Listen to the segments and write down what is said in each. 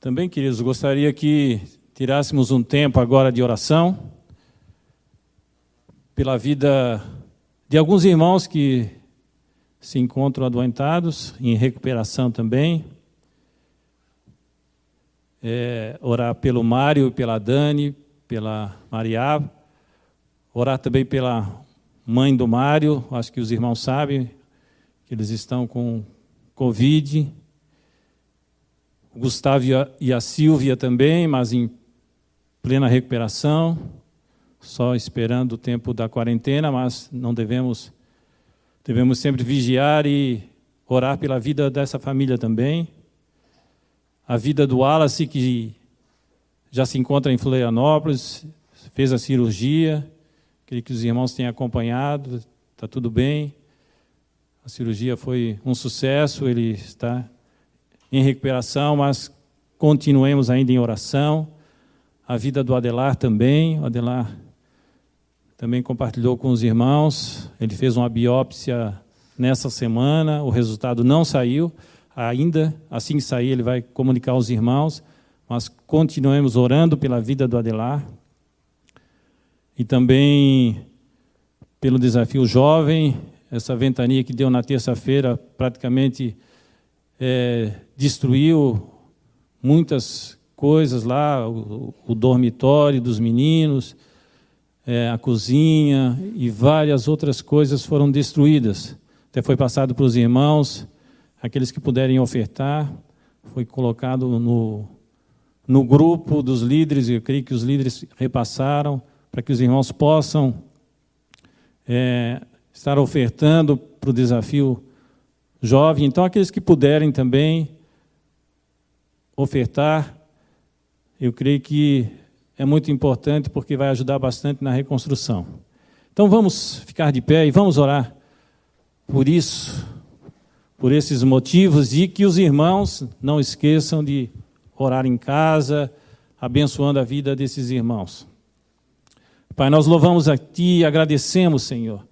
Também, queridos, gostaria que tirássemos um tempo agora de oração pela vida de alguns irmãos que se encontram adoentados, em recuperação também. É, orar pelo Mário, pela Dani, pela Maria. Orar também pela mãe do Mário, acho que os irmãos sabem que eles estão com Covid. O Gustavo e a Silvia também, mas em plena recuperação, só esperando o tempo da quarentena, mas não devemos devemos sempre vigiar e orar pela vida dessa família também. A vida do Wallace que já se encontra em Florianópolis, fez a cirurgia, queria que os irmãos tenham acompanhado, está tudo bem. A cirurgia foi um sucesso, ele está em recuperação, mas continuemos ainda em oração. A vida do Adelar também, o Adelar também compartilhou com os irmãos. Ele fez uma biópsia nessa semana, o resultado não saiu ainda. Assim que sair, ele vai comunicar aos irmãos. Mas continuemos orando pela vida do Adelar. E também pelo desafio jovem, essa ventania que deu na terça-feira praticamente é, destruiu muitas coisas lá, o, o dormitório dos meninos, é, a cozinha e várias outras coisas foram destruídas. Até foi passado para os irmãos, aqueles que puderem ofertar, foi colocado no, no grupo dos líderes, eu creio que os líderes repassaram, para que os irmãos possam é, estar ofertando para o desafio jovem. Então, aqueles que puderem também ofertar, eu creio que é muito importante porque vai ajudar bastante na reconstrução. Então, vamos ficar de pé e vamos orar por isso, por esses motivos, e que os irmãos não esqueçam de orar em casa, abençoando a vida desses irmãos. Pai, nós louvamos a Ti e agradecemos, Senhor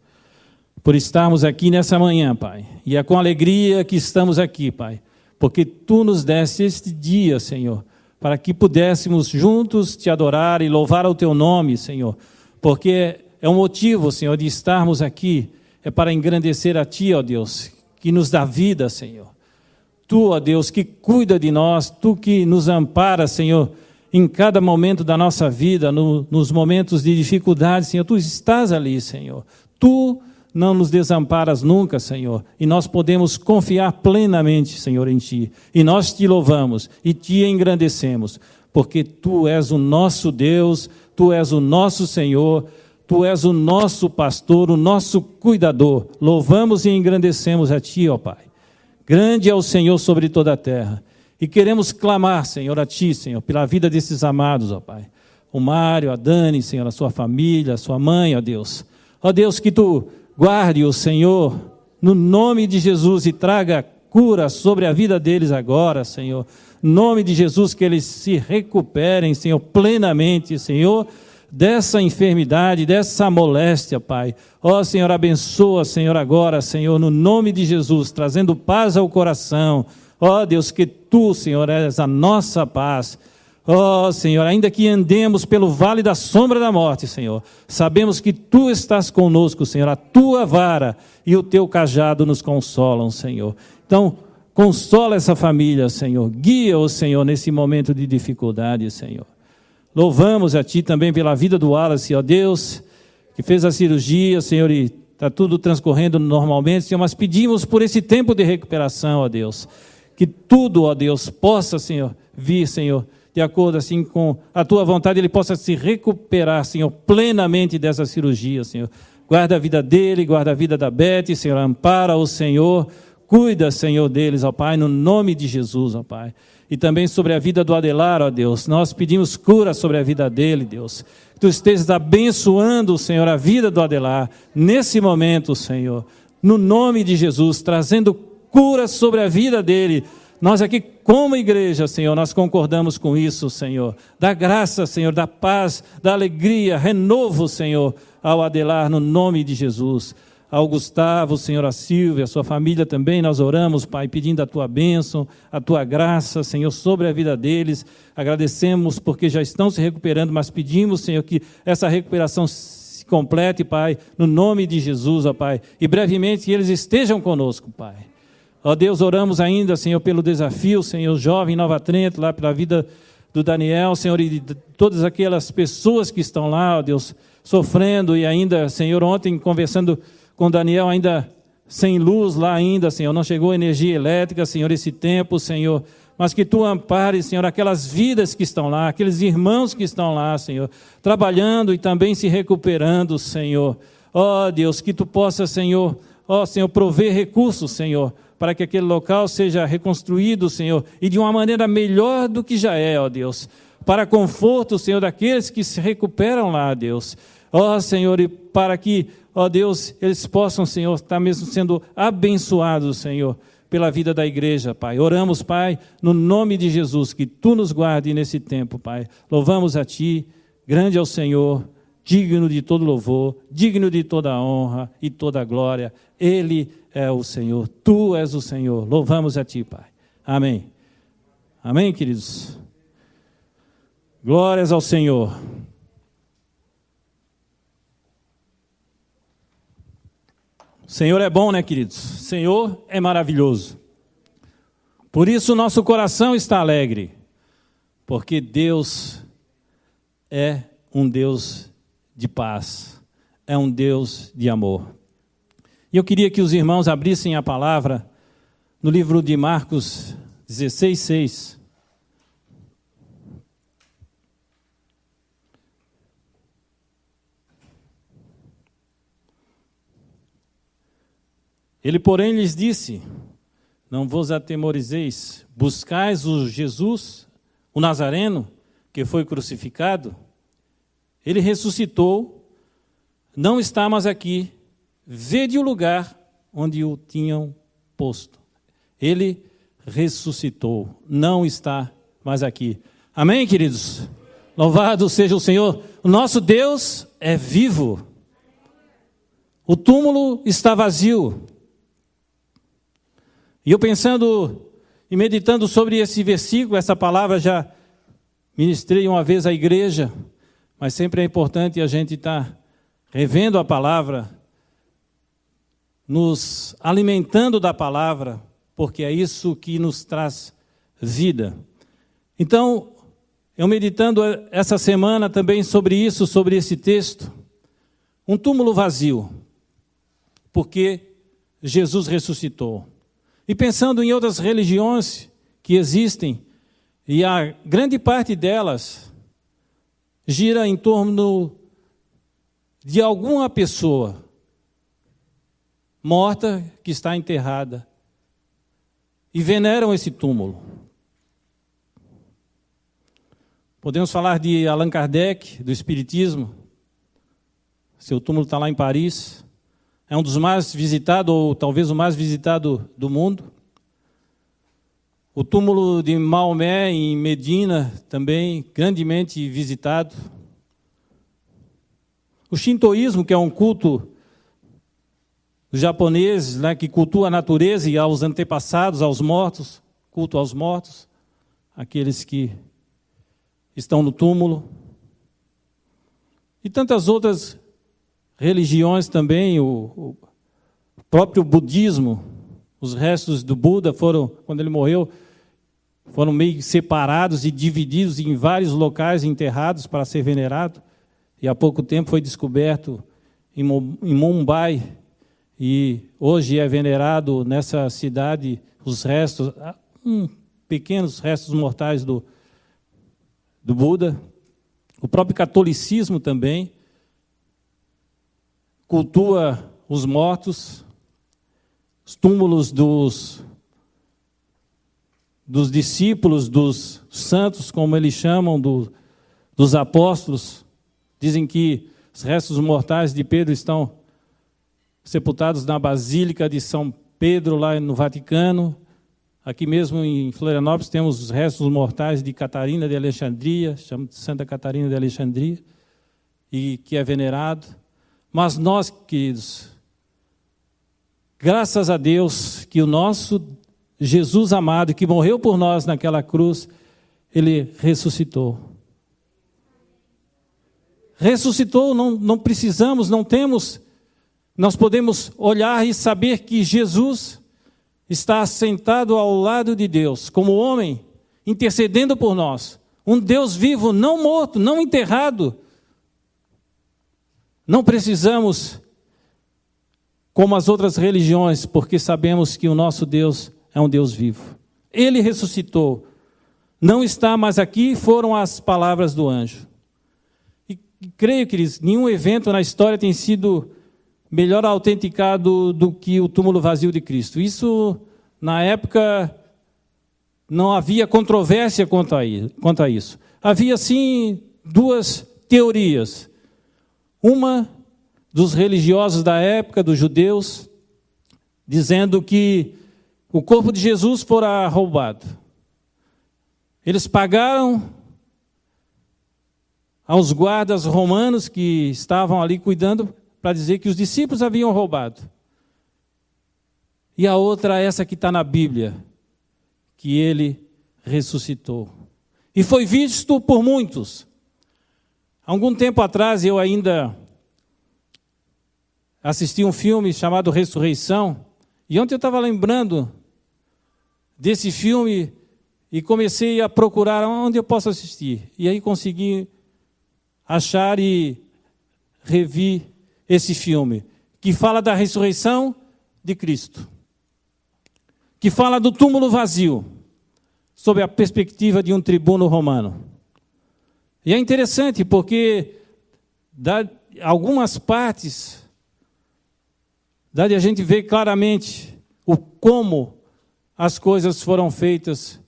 por estarmos aqui nessa manhã, Pai. E é com alegria que estamos aqui, Pai, porque Tu nos deste este dia, Senhor, para que pudéssemos juntos te adorar e louvar o Teu nome, Senhor, porque é um motivo, Senhor, de estarmos aqui, é para engrandecer a Ti, ó Deus, que nos dá vida, Senhor. Tu, ó Deus, que cuida de nós, Tu que nos ampara, Senhor, em cada momento da nossa vida, no, nos momentos de dificuldade, Senhor, Tu estás ali, Senhor. Tu não nos desamparas nunca, Senhor, e nós podemos confiar plenamente, Senhor, em Ti. E nós te louvamos e te engrandecemos, porque Tu és o nosso Deus, Tu és o nosso Senhor, Tu és o nosso pastor, o nosso cuidador. Louvamos e engrandecemos a Ti, ó Pai. Grande é o Senhor sobre toda a terra. E queremos clamar, Senhor, a Ti, Senhor, pela vida desses amados, ó Pai. O Mário, a Dani, Senhor, a sua família, a sua mãe, ó Deus. Ó Deus, que Tu Guarde o Senhor no nome de Jesus e traga cura sobre a vida deles agora, Senhor. Nome de Jesus, que eles se recuperem, Senhor, plenamente, Senhor, dessa enfermidade, dessa moléstia, Pai. Ó Senhor, abençoa, Senhor, agora, Senhor, no nome de Jesus, trazendo paz ao coração. Ó Deus, que tu, Senhor, és a nossa paz. Ó oh, Senhor, ainda que andemos pelo vale da sombra da morte, Senhor, sabemos que Tu estás conosco, Senhor, a Tua vara e o Teu cajado nos consolam, Senhor. Então, consola essa família, Senhor, guia o Senhor nesse momento de dificuldade, Senhor. Louvamos a Ti também pela vida do Wallace, ó Deus, que fez a cirurgia, Senhor, e está tudo transcorrendo normalmente, Senhor, mas pedimos por esse tempo de recuperação, ó Deus, que tudo, ó Deus, possa, Senhor, vir, Senhor, de acordo assim com a tua vontade, ele possa se recuperar, Senhor, plenamente dessa cirurgia, Senhor. Guarda a vida dele, guarda a vida da Beth, Senhor, ampara o Senhor, cuida, Senhor, deles, ó Pai, no nome de Jesus, ó Pai. E também sobre a vida do Adelar, ó Deus, nós pedimos cura sobre a vida dele, Deus. Que tu estejas abençoando, Senhor, a vida do Adelar, nesse momento, Senhor, no nome de Jesus, trazendo cura sobre a vida dele, nós aqui, como igreja, Senhor, nós concordamos com isso, Senhor. Da graça, Senhor, da paz, da alegria, renovo, Senhor, ao Adelar, no nome de Jesus. ao Gustavo, Senhor, a Silvia, a sua família também, nós oramos, Pai, pedindo a tua bênção, a tua graça, Senhor, sobre a vida deles. Agradecemos porque já estão se recuperando, mas pedimos, Senhor, que essa recuperação se complete, Pai, no nome de Jesus, ó Pai, e brevemente que eles estejam conosco, Pai. Ó Deus, oramos ainda, Senhor, pelo desafio, Senhor, jovem Nova Trento, lá pela vida do Daniel, Senhor, e de todas aquelas pessoas que estão lá, ó Deus, sofrendo e ainda, Senhor, ontem conversando com Daniel ainda sem luz lá ainda, Senhor, não chegou energia elétrica, Senhor, esse tempo, Senhor, mas que tu ampares, Senhor, aquelas vidas que estão lá, aqueles irmãos que estão lá, Senhor, trabalhando e também se recuperando, Senhor. Ó Deus, que tu possa, Senhor, ó Senhor, prover recursos, Senhor, para que aquele local seja reconstruído, Senhor, e de uma maneira melhor do que já é, ó Deus, para conforto, Senhor, daqueles que se recuperam lá, Deus. Ó Senhor, e para que ó Deus, eles possam, Senhor, estar mesmo sendo abençoados, Senhor, pela vida da igreja, Pai. Oramos, Pai, no nome de Jesus, que Tu nos guarde nesse tempo, Pai. Louvamos a Ti, grande é o Senhor, digno de todo louvor, digno de toda honra e toda glória. Ele é o Senhor, Tu és o Senhor. Louvamos a Ti, Pai. Amém. Amém, queridos? Glórias ao Senhor. Senhor é bom, né, queridos? Senhor é maravilhoso. Por isso nosso coração está alegre, porque Deus é um Deus de paz, é um Deus de amor. E eu queria que os irmãos abrissem a palavra no livro de Marcos 16, 6. Ele, porém, lhes disse: Não vos atemorizeis, buscais o Jesus, o Nazareno, que foi crucificado. Ele ressuscitou, não está mais aqui. Vede o lugar onde o tinham posto. Ele ressuscitou, não está mais aqui. Amém, queridos? Louvado seja o Senhor. O nosso Deus é vivo. O túmulo está vazio. E eu pensando e meditando sobre esse versículo, essa palavra já ministrei uma vez à igreja, mas sempre é importante a gente estar tá revendo a palavra, nos alimentando da palavra, porque é isso que nos traz vida. Então, eu meditando essa semana também sobre isso, sobre esse texto, um túmulo vazio, porque Jesus ressuscitou. E pensando em outras religiões que existem, e a grande parte delas gira em torno de alguma pessoa morta que está enterrada e veneram esse túmulo. Podemos falar de Allan Kardec, do Espiritismo. Seu túmulo está lá em Paris é um dos mais visitados, ou talvez o mais visitado do mundo. O túmulo de Maomé, em Medina, também grandemente visitado. O shintoísmo, que é um culto dos japoneses, né, que cultua a natureza e aos antepassados, aos mortos, culto aos mortos, aqueles que estão no túmulo. E tantas outras religiões também, o, o próprio budismo, os restos do Buda foram, quando ele morreu, foram meio separados e divididos em vários locais enterrados para ser venerado. E há pouco tempo foi descoberto em Mumbai e hoje é venerado nessa cidade os restos, um, pequenos restos mortais do, do Buda. O próprio catolicismo também cultua os mortos, os túmulos dos, dos discípulos, dos santos, como eles chamam, do, dos apóstolos. Dizem que os restos mortais de Pedro estão sepultados na Basílica de São Pedro, lá no Vaticano. Aqui mesmo em Florianópolis temos os restos mortais de Catarina de Alexandria, chama de Santa Catarina de Alexandria, e que é venerado. Mas nós, queridos, Graças a Deus que o nosso Jesus amado, que morreu por nós naquela cruz, ele ressuscitou. Ressuscitou, não, não precisamos, não temos, nós podemos olhar e saber que Jesus está sentado ao lado de Deus, como homem, intercedendo por nós. Um Deus vivo, não morto, não enterrado. Não precisamos, como as outras religiões, porque sabemos que o nosso Deus é um Deus vivo. Ele ressuscitou. Não está mais aqui, foram as palavras do anjo. E creio, queridos, nenhum evento na história tem sido melhor autenticado do que o túmulo vazio de Cristo. Isso, na época, não havia controvérsia quanto a isso. Havia, sim, duas teorias. Uma dos religiosos da época, dos judeus, dizendo que o corpo de Jesus fora roubado. Eles pagaram aos guardas romanos que estavam ali cuidando para dizer que os discípulos haviam roubado. E a outra, essa que está na Bíblia, que ele ressuscitou. E foi visto por muitos. Algum tempo atrás eu ainda assisti um filme chamado Ressurreição, e ontem eu estava lembrando desse filme e comecei a procurar onde eu posso assistir. E aí consegui achar e revi esse filme, que fala da ressurreição de Cristo, que fala do túmulo vazio, sob a perspectiva de um tribuno romano. E é interessante porque dá algumas partes dá de a gente ver claramente o como as coisas foram feitas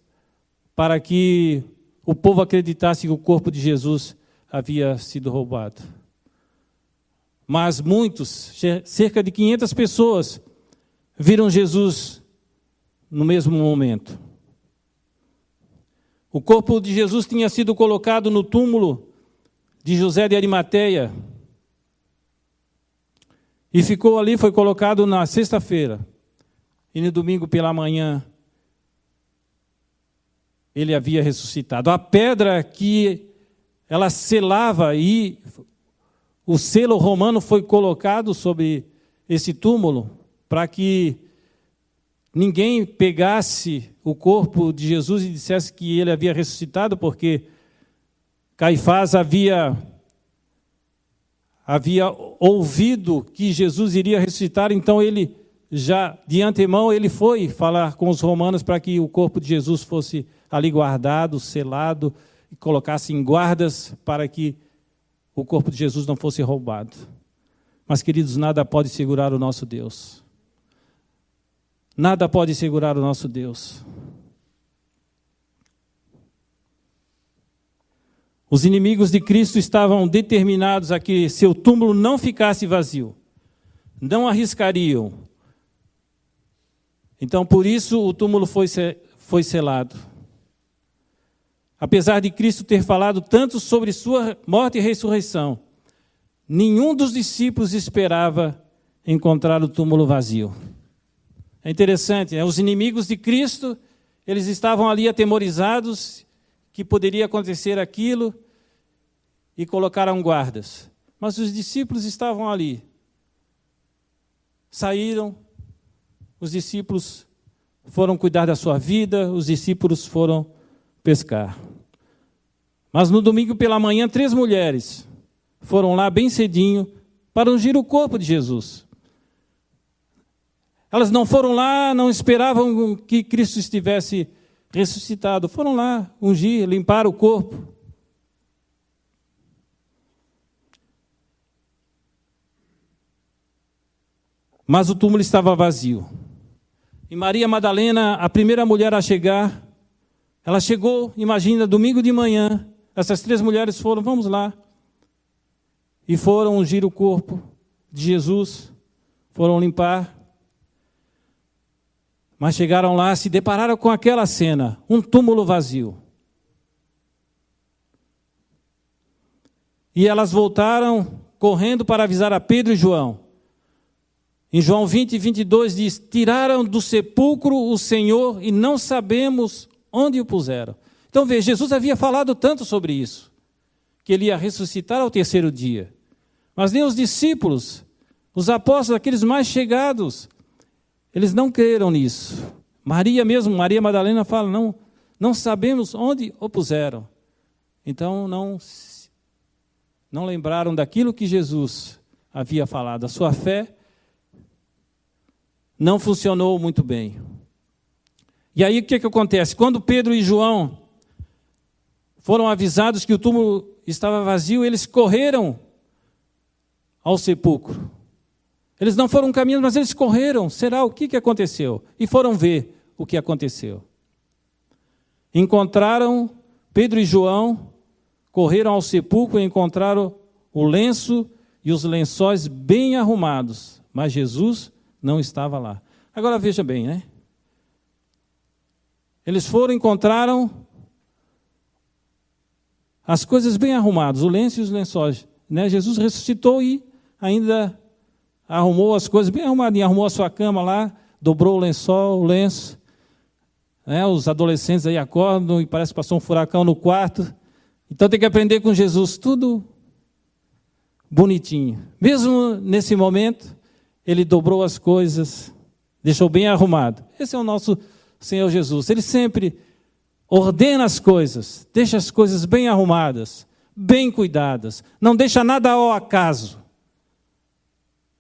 para que o povo acreditasse que o corpo de Jesus havia sido roubado. Mas muitos, cerca de 500 pessoas, viram Jesus no mesmo momento. O corpo de Jesus tinha sido colocado no túmulo de José de Arimateia e ficou ali, foi colocado na sexta-feira. E no domingo pela manhã, ele havia ressuscitado. A pedra que ela selava e o selo romano foi colocado sobre esse túmulo para que ninguém pegasse o corpo de Jesus e dissesse que ele havia ressuscitado, porque Caifás havia havia ouvido que Jesus iria ressuscitar, então ele já de antemão ele foi falar com os romanos para que o corpo de Jesus fosse ali guardado, selado e colocasse em guardas para que o corpo de Jesus não fosse roubado. Mas queridos, nada pode segurar o nosso Deus. Nada pode segurar o nosso Deus. Os inimigos de Cristo estavam determinados a que seu túmulo não ficasse vazio. Não arriscariam. Então, por isso, o túmulo foi, foi selado. Apesar de Cristo ter falado tanto sobre sua morte e ressurreição, nenhum dos discípulos esperava encontrar o túmulo vazio. É interessante, né? os inimigos de Cristo, eles estavam ali atemorizados que poderia acontecer aquilo e colocaram guardas. Mas os discípulos estavam ali. Saíram, os discípulos foram cuidar da sua vida, os discípulos foram pescar. Mas no domingo pela manhã, três mulheres foram lá bem cedinho para ungir o corpo de Jesus. Elas não foram lá, não esperavam que Cristo estivesse ressuscitado. Foram lá ungir, limpar o corpo. Mas o túmulo estava vazio. E Maria Madalena, a primeira mulher a chegar, ela chegou, imagina, domingo de manhã, essas três mulheres foram, vamos lá, e foram ungir o corpo de Jesus, foram limpar. Mas chegaram lá, se depararam com aquela cena, um túmulo vazio. E elas voltaram correndo para avisar a Pedro e João. Em João 20, 22 diz: Tiraram do sepulcro o Senhor e não sabemos onde o puseram. Então veja, Jesus havia falado tanto sobre isso, que ele ia ressuscitar ao terceiro dia. Mas nem os discípulos, os apóstolos, aqueles mais chegados, eles não creram nisso. Maria mesmo, Maria Madalena fala: não, não sabemos onde o puseram. Então não, não lembraram daquilo que Jesus havia falado. A sua fé não funcionou muito bem. E aí o que, que acontece? Quando Pedro e João foram avisados que o túmulo estava vazio, eles correram ao sepulcro. Eles não foram caminhando, mas eles correram. Será o que, que aconteceu? E foram ver o que aconteceu. Encontraram Pedro e João, correram ao sepulcro e encontraram o lenço e os lençóis bem arrumados, mas Jesus não estava lá. Agora veja bem, né? Eles foram, encontraram as coisas bem arrumadas, o lenço e os lençóis. Né? Jesus ressuscitou e ainda arrumou as coisas bem arrumadinhas, arrumou a sua cama lá, dobrou o lençol, o lenço. Né? Os adolescentes aí acordam e parece que passou um furacão no quarto. Então tem que aprender com Jesus, tudo bonitinho. Mesmo nesse momento, ele dobrou as coisas, deixou bem arrumado. Esse é o nosso Senhor Jesus. Ele sempre ordena as coisas, deixa as coisas bem arrumadas, bem cuidadas, não deixa nada ao acaso.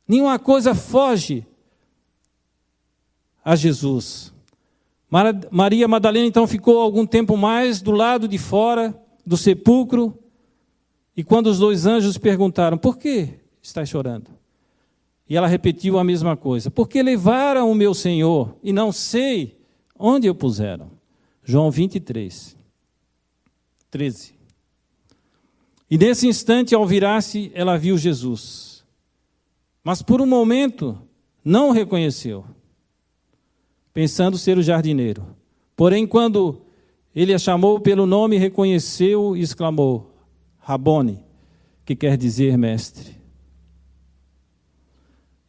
Nenhuma coisa foge a Jesus. Maria Madalena então ficou algum tempo mais do lado de fora do sepulcro, e quando os dois anjos perguntaram: Por que está chorando? E ela repetiu a mesma coisa: Porque levaram o meu Senhor e não sei onde o puseram. João 23, 13. E nesse instante, ao virar-se, ela viu Jesus. Mas por um momento não o reconheceu, pensando ser o jardineiro. Porém, quando ele a chamou pelo nome, reconheceu e exclamou: Rabone, que quer dizer mestre.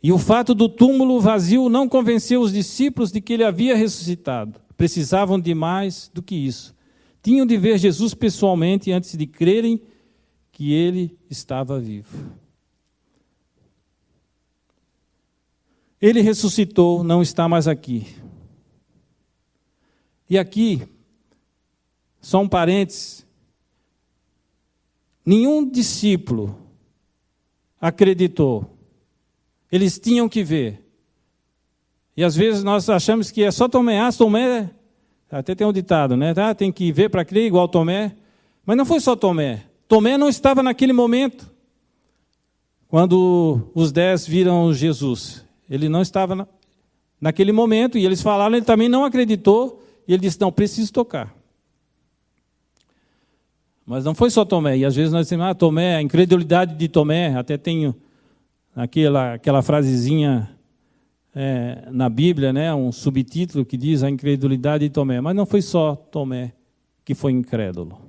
E o fato do túmulo vazio não convenceu os discípulos de que ele havia ressuscitado. Precisavam de mais do que isso. Tinham de ver Jesus pessoalmente antes de crerem que ele estava vivo. Ele ressuscitou, não está mais aqui. E aqui, só um parênteses: nenhum discípulo acreditou eles tinham que ver. E às vezes nós achamos que é só Tomé. Ah, Tomé, até tem um ditado, né? Ah, tem que ver para crer igual Tomé. Mas não foi só Tomé. Tomé não estava naquele momento. Quando os dez viram Jesus. Ele não estava na, naquele momento. E eles falaram, ele também não acreditou. E ele disse: Não, preciso tocar. Mas não foi só Tomé. E às vezes nós dizemos: Ah, Tomé, a incredulidade de Tomé. Até tenho aquela, aquela frasezinha é, na Bíblia, né, um subtítulo que diz a incredulidade de Tomé. Mas não foi só Tomé que foi incrédulo.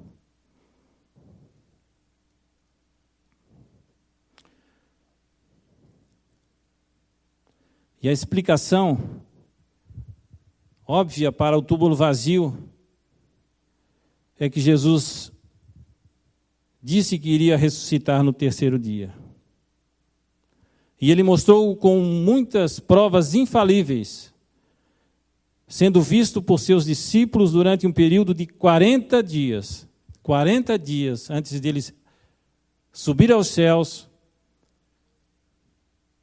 E a explicação óbvia para o túmulo vazio é que Jesus disse que iria ressuscitar no terceiro dia. E ele mostrou com muitas provas infalíveis, sendo visto por seus discípulos durante um período de 40 dias. 40 dias antes deles subir aos céus,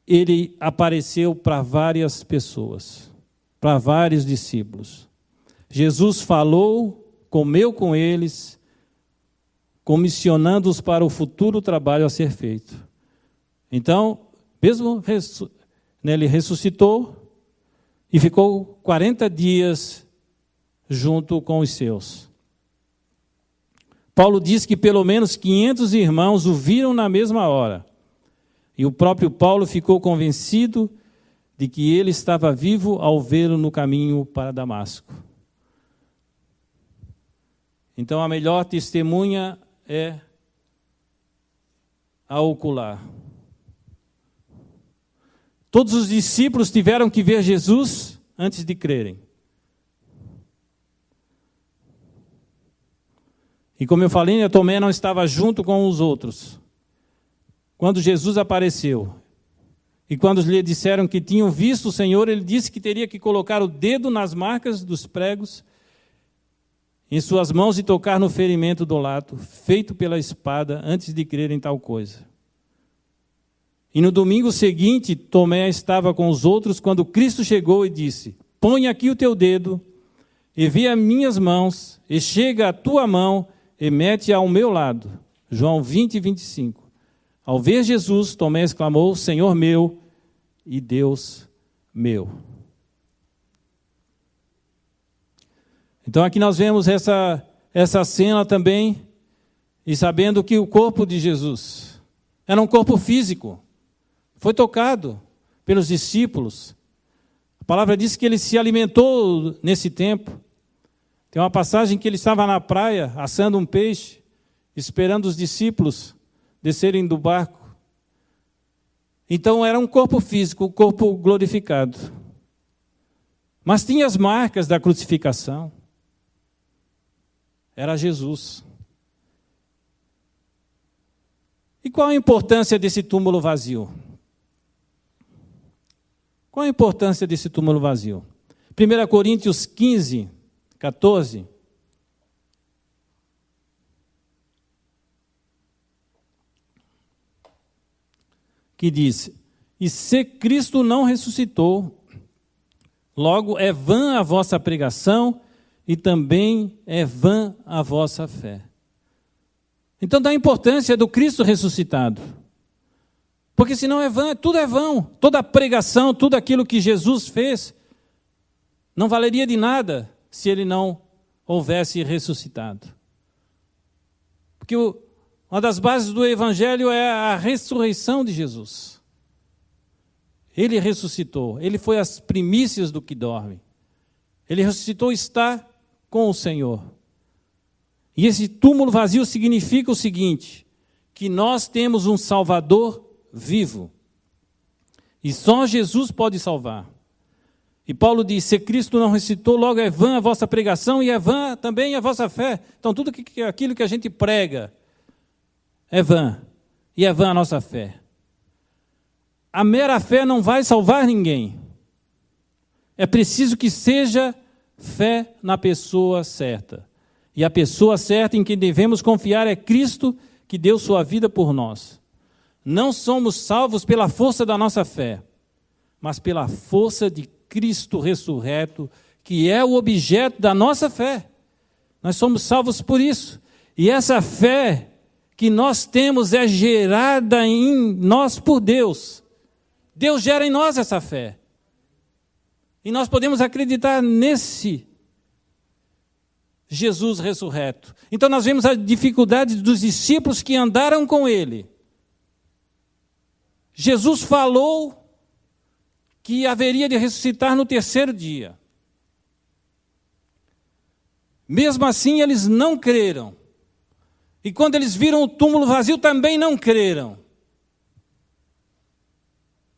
ele apareceu para várias pessoas, para vários discípulos. Jesus falou, comeu com eles, comissionando-os para o futuro trabalho a ser feito. Então, mesmo né, ele ressuscitou e ficou 40 dias junto com os seus. Paulo diz que pelo menos 500 irmãos o viram na mesma hora. E o próprio Paulo ficou convencido de que ele estava vivo ao vê-lo no caminho para Damasco. Então a melhor testemunha é a ocular. Todos os discípulos tiveram que ver Jesus antes de crerem. E como eu falei, Tomé não estava junto com os outros. Quando Jesus apareceu, e quando lhe disseram que tinham visto o Senhor, ele disse que teria que colocar o dedo nas marcas dos pregos em suas mãos e tocar no ferimento do lado, feito pela espada, antes de crer em tal coisa. E no domingo seguinte, Tomé estava com os outros quando Cristo chegou e disse: Põe aqui o teu dedo, e vê as minhas mãos, e chega a tua mão, e mete ao meu lado. João 20, 25. Ao ver Jesus, Tomé exclamou: Senhor meu e Deus meu. Então aqui nós vemos essa, essa cena também, e sabendo que o corpo de Jesus era um corpo físico, foi tocado pelos discípulos. A palavra diz que ele se alimentou nesse tempo. Tem uma passagem que ele estava na praia assando um peixe, esperando os discípulos descerem do barco. Então era um corpo físico, um corpo glorificado. Mas tinha as marcas da crucificação era Jesus. E qual a importância desse túmulo vazio? Qual a importância desse túmulo vazio? 1 Coríntios 15, 14. Que diz: E se Cristo não ressuscitou, logo é vã a vossa pregação e também é vã a vossa fé. Então dá importância do Cristo ressuscitado. Porque senão é vã, tudo é vão. Toda a pregação, tudo aquilo que Jesus fez, não valeria de nada se ele não houvesse ressuscitado. Porque uma das bases do Evangelho é a ressurreição de Jesus. Ele ressuscitou, ele foi as primícias do que dorme. Ele ressuscitou, está com o Senhor. E esse túmulo vazio significa o seguinte: que nós temos um Salvador vivo. E só Jesus pode salvar. E Paulo diz: se Cristo não ressuscitou, logo é vã a vossa pregação e é vã também a vossa fé. Então, tudo que, aquilo que a gente prega é vã. E é vã a nossa fé. A mera fé não vai salvar ninguém. É preciso que seja fé na pessoa certa. E a pessoa certa em quem devemos confiar é Cristo, que deu sua vida por nós. Não somos salvos pela força da nossa fé, mas pela força de Cristo ressurreto, que é o objeto da nossa fé. Nós somos salvos por isso. E essa fé que nós temos é gerada em nós por Deus. Deus gera em nós essa fé. E nós podemos acreditar nesse Jesus ressurreto. Então nós vemos a dificuldade dos discípulos que andaram com ele. Jesus falou que haveria de ressuscitar no terceiro dia. Mesmo assim, eles não creram. E quando eles viram o túmulo vazio, também não creram.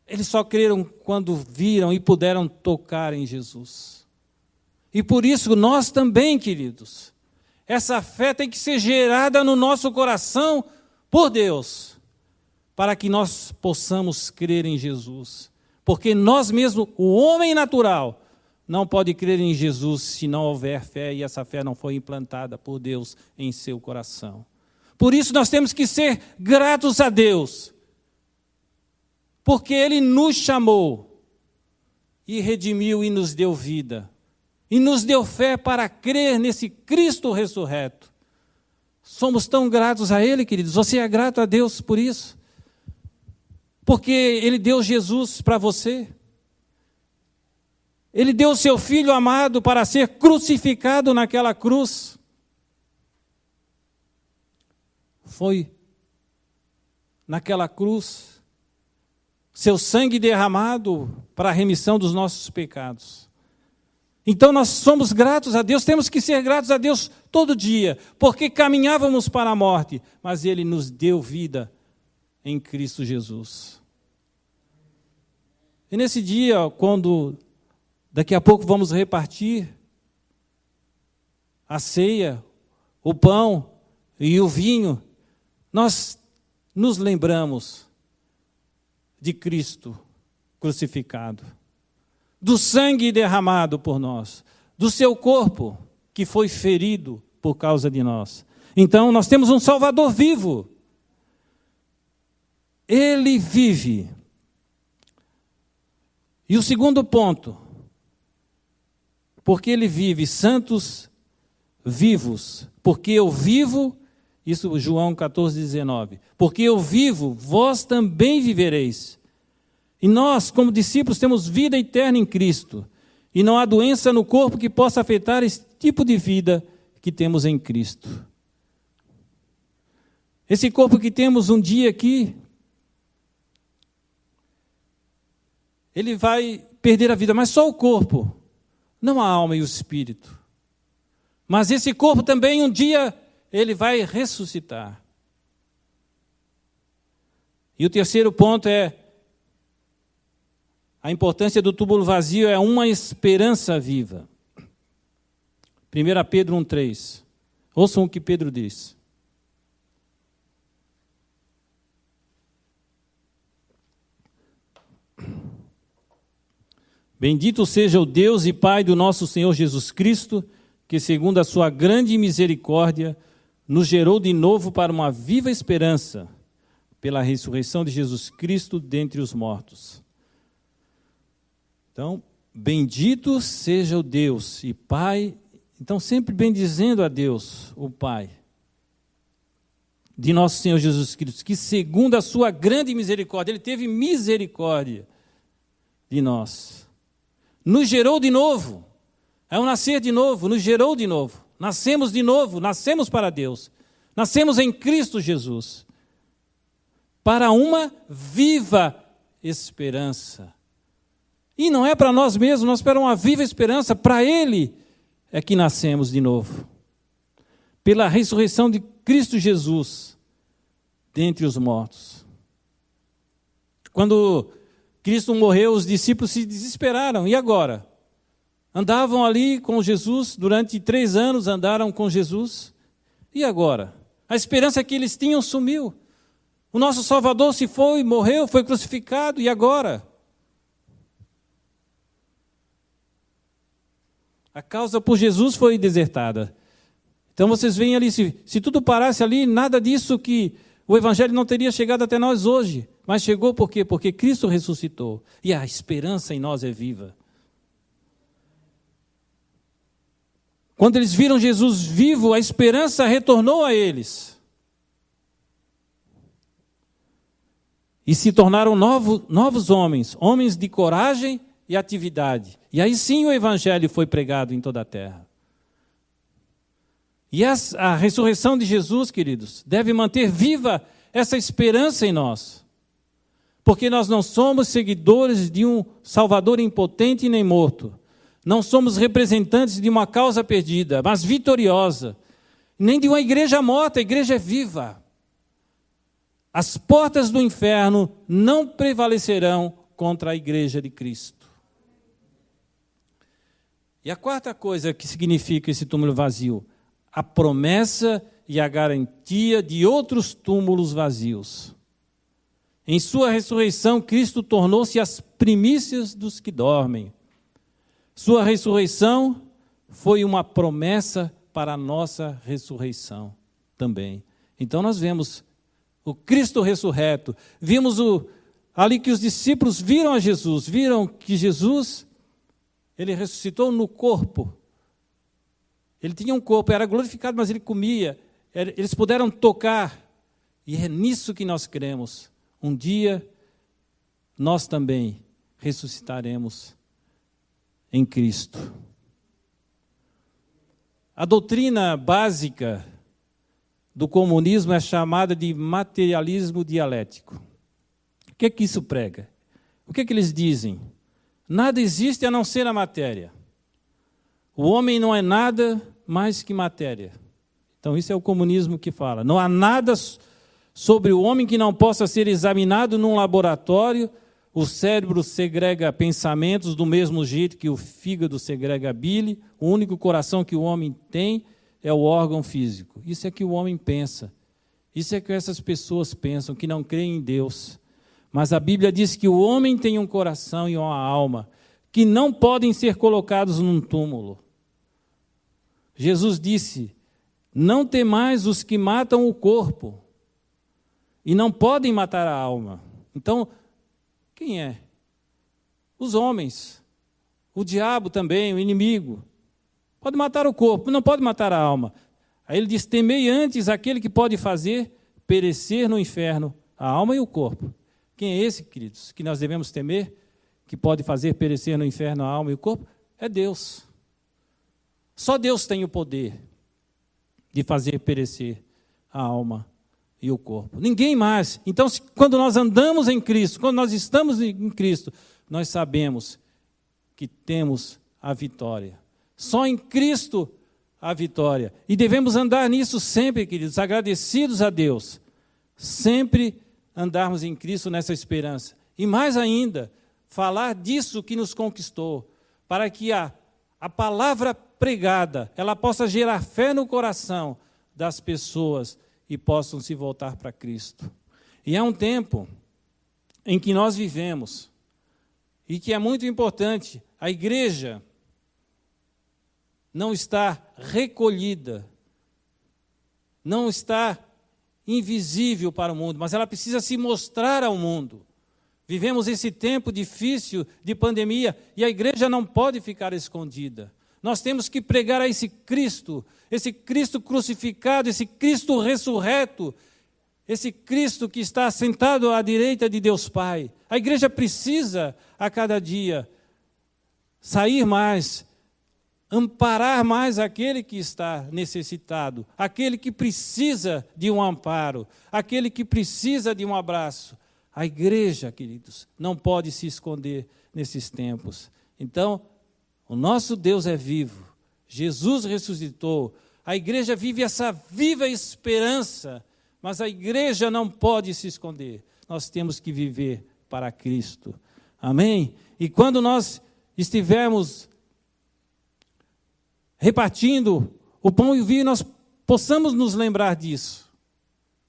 Eles só creram quando viram e puderam tocar em Jesus. E por isso nós também, queridos, essa fé tem que ser gerada no nosso coração por Deus, para que nós possamos crer em Jesus. Porque nós mesmos, o homem natural, não pode crer em Jesus se não houver fé e essa fé não foi implantada por Deus em seu coração. Por isso nós temos que ser gratos a Deus porque Ele nos chamou e redimiu e nos deu vida, e nos deu fé para crer nesse Cristo ressurreto. Somos tão gratos a Ele, queridos. Você é grato a Deus por isso? Porque Ele deu Jesus para você. Ele deu seu filho amado para ser crucificado naquela cruz. Foi naquela cruz seu sangue derramado para a remissão dos nossos pecados. Então nós somos gratos a Deus, temos que ser gratos a Deus todo dia, porque caminhávamos para a morte, mas Ele nos deu vida em Cristo Jesus. E nesse dia, quando daqui a pouco vamos repartir a ceia, o pão e o vinho, nós nos lembramos de Cristo crucificado, do sangue derramado por nós, do seu corpo que foi ferido por causa de nós. Então, nós temos um Salvador vivo. Ele vive. E o segundo ponto, porque ele vive, santos vivos, porque eu vivo, isso João 14, 19, porque eu vivo, vós também vivereis. E nós, como discípulos, temos vida eterna em Cristo. E não há doença no corpo que possa afetar esse tipo de vida que temos em Cristo. Esse corpo que temos um dia aqui, ele vai perder a vida, mas só o corpo, não a alma e o espírito. Mas esse corpo também um dia ele vai ressuscitar. E o terceiro ponto é a importância do túmulo vazio é uma esperança viva. 1 Pedro 1,3. Ouçam o que Pedro diz. Bendito seja o Deus e Pai do nosso Senhor Jesus Cristo, que, segundo a sua grande misericórdia, nos gerou de novo para uma viva esperança, pela ressurreição de Jesus Cristo dentre os mortos. Então, bendito seja o Deus e Pai, então sempre bendizendo a Deus, o Pai, de nosso Senhor Jesus Cristo, que segundo a sua grande misericórdia, Ele teve misericórdia de nós nos gerou de novo. É um nascer de novo, nos gerou de novo. Nascemos de novo, nascemos para Deus. Nascemos em Cristo Jesus. Para uma viva esperança. E não é para nós mesmos, nós para uma viva esperança, para Ele é que nascemos de novo. Pela ressurreição de Cristo Jesus dentre os mortos. Quando Cristo morreu, os discípulos se desesperaram. E agora? Andavam ali com Jesus, durante três anos andaram com Jesus. E agora? A esperança que eles tinham sumiu. O nosso Salvador se foi, morreu, foi crucificado, e agora? A causa por Jesus foi desertada. Então vocês veem ali, se, se tudo parasse ali, nada disso que o Evangelho não teria chegado até nós hoje. Mas chegou por quê? Porque Cristo ressuscitou. E a esperança em nós é viva. Quando eles viram Jesus vivo, a esperança retornou a eles. E se tornaram novo, novos homens, homens de coragem e atividade. E aí sim o Evangelho foi pregado em toda a terra. E a, a ressurreição de Jesus, queridos, deve manter viva essa esperança em nós. Porque nós não somos seguidores de um Salvador impotente nem morto. Não somos representantes de uma causa perdida, mas vitoriosa. Nem de uma igreja morta, a igreja é viva. As portas do inferno não prevalecerão contra a igreja de Cristo. E a quarta coisa que significa esse túmulo vazio a promessa e a garantia de outros túmulos vazios. Em sua ressurreição, Cristo tornou-se as primícias dos que dormem. Sua ressurreição foi uma promessa para a nossa ressurreição também. Então nós vemos o Cristo ressurreto, vimos o, ali que os discípulos viram a Jesus, viram que Jesus ele ressuscitou no corpo ele tinha um corpo, era glorificado, mas ele comia. Eles puderam tocar. E é nisso que nós cremos. Um dia nós também ressuscitaremos em Cristo. A doutrina básica do comunismo é chamada de materialismo dialético. O que é que isso prega? O que é que eles dizem? Nada existe a não ser a matéria. O homem não é nada mais que matéria. Então, isso é o comunismo que fala. Não há nada sobre o homem que não possa ser examinado num laboratório O cérebro segrega pensamentos do mesmo jeito que o fígado segrega bile. O único coração que o homem tem é o órgão físico. Isso é que o homem pensa. Isso é que essas pessoas pensam, que não creem em Deus. Mas a Bíblia diz que o homem tem um coração e uma alma que não podem ser colocados num túmulo. Jesus disse: Não temais os que matam o corpo e não podem matar a alma. Então, quem é? Os homens. O diabo também, o inimigo. Pode matar o corpo, não pode matar a alma. Aí ele diz: temei antes aquele que pode fazer perecer no inferno a alma e o corpo. Quem é esse, queridos, que nós devemos temer, que pode fazer perecer no inferno a alma e o corpo? É Deus. Só Deus tem o poder de fazer perecer a alma e o corpo. Ninguém mais. Então, quando nós andamos em Cristo, quando nós estamos em Cristo, nós sabemos que temos a vitória. Só em Cristo a vitória. E devemos andar nisso sempre, queridos, agradecidos a Deus. Sempre andarmos em Cristo nessa esperança. E mais ainda, falar disso que nos conquistou, para que a, a palavra pregada, ela possa gerar fé no coração das pessoas e possam se voltar para Cristo. E é um tempo em que nós vivemos e que é muito importante. A igreja não está recolhida, não está invisível para o mundo, mas ela precisa se mostrar ao mundo. Vivemos esse tempo difícil de pandemia e a igreja não pode ficar escondida. Nós temos que pregar a esse Cristo, esse Cristo crucificado, esse Cristo ressurreto, esse Cristo que está sentado à direita de Deus Pai. A igreja precisa, a cada dia, sair mais, amparar mais aquele que está necessitado, aquele que precisa de um amparo, aquele que precisa de um abraço. A igreja, queridos, não pode se esconder nesses tempos. Então, o nosso Deus é vivo. Jesus ressuscitou. A igreja vive essa viva esperança, mas a igreja não pode se esconder. Nós temos que viver para Cristo. Amém? E quando nós estivermos repartindo o pão e o vinho, nós possamos nos lembrar disso,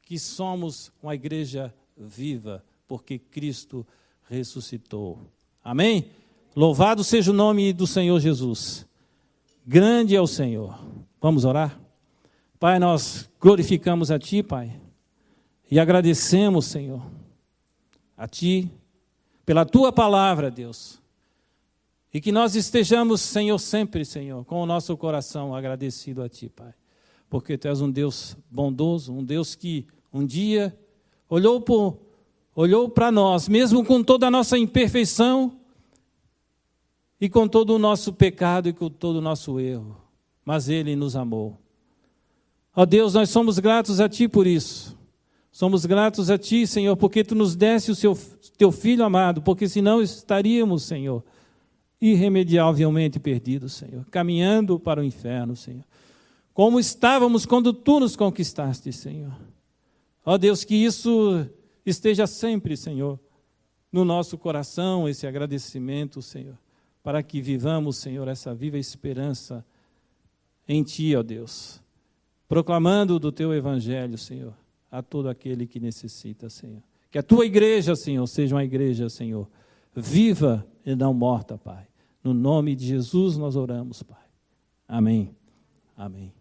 que somos uma igreja viva, porque Cristo ressuscitou. Amém? Louvado seja o nome do Senhor Jesus. Grande é o Senhor. Vamos orar? Pai, nós glorificamos a Ti, Pai, e agradecemos, Senhor, a Ti, pela Tua palavra, Deus. E que nós estejamos, Senhor, sempre, Senhor, com o nosso coração agradecido a Ti, Pai. Porque Tu és um Deus bondoso, um Deus que um dia olhou para olhou nós, mesmo com toda a nossa imperfeição, e com todo o nosso pecado e com todo o nosso erro, mas Ele nos amou. Ó Deus, nós somos gratos a Ti por isso. Somos gratos a Ti, Senhor, porque Tu nos desse o seu, Teu Filho amado, porque senão estaríamos, Senhor, irremediavelmente perdidos, Senhor, caminhando para o inferno, Senhor. Como estávamos quando Tu nos conquistaste, Senhor. Ó Deus, que isso esteja sempre, Senhor, no nosso coração, esse agradecimento, Senhor para que vivamos, Senhor, essa viva esperança em Ti, ó Deus, proclamando do Teu Evangelho, Senhor, a todo aquele que necessita, Senhor. Que a Tua igreja, Senhor, seja uma igreja, Senhor, viva e não morta, Pai. No nome de Jesus nós oramos, Pai. Amém. Amém.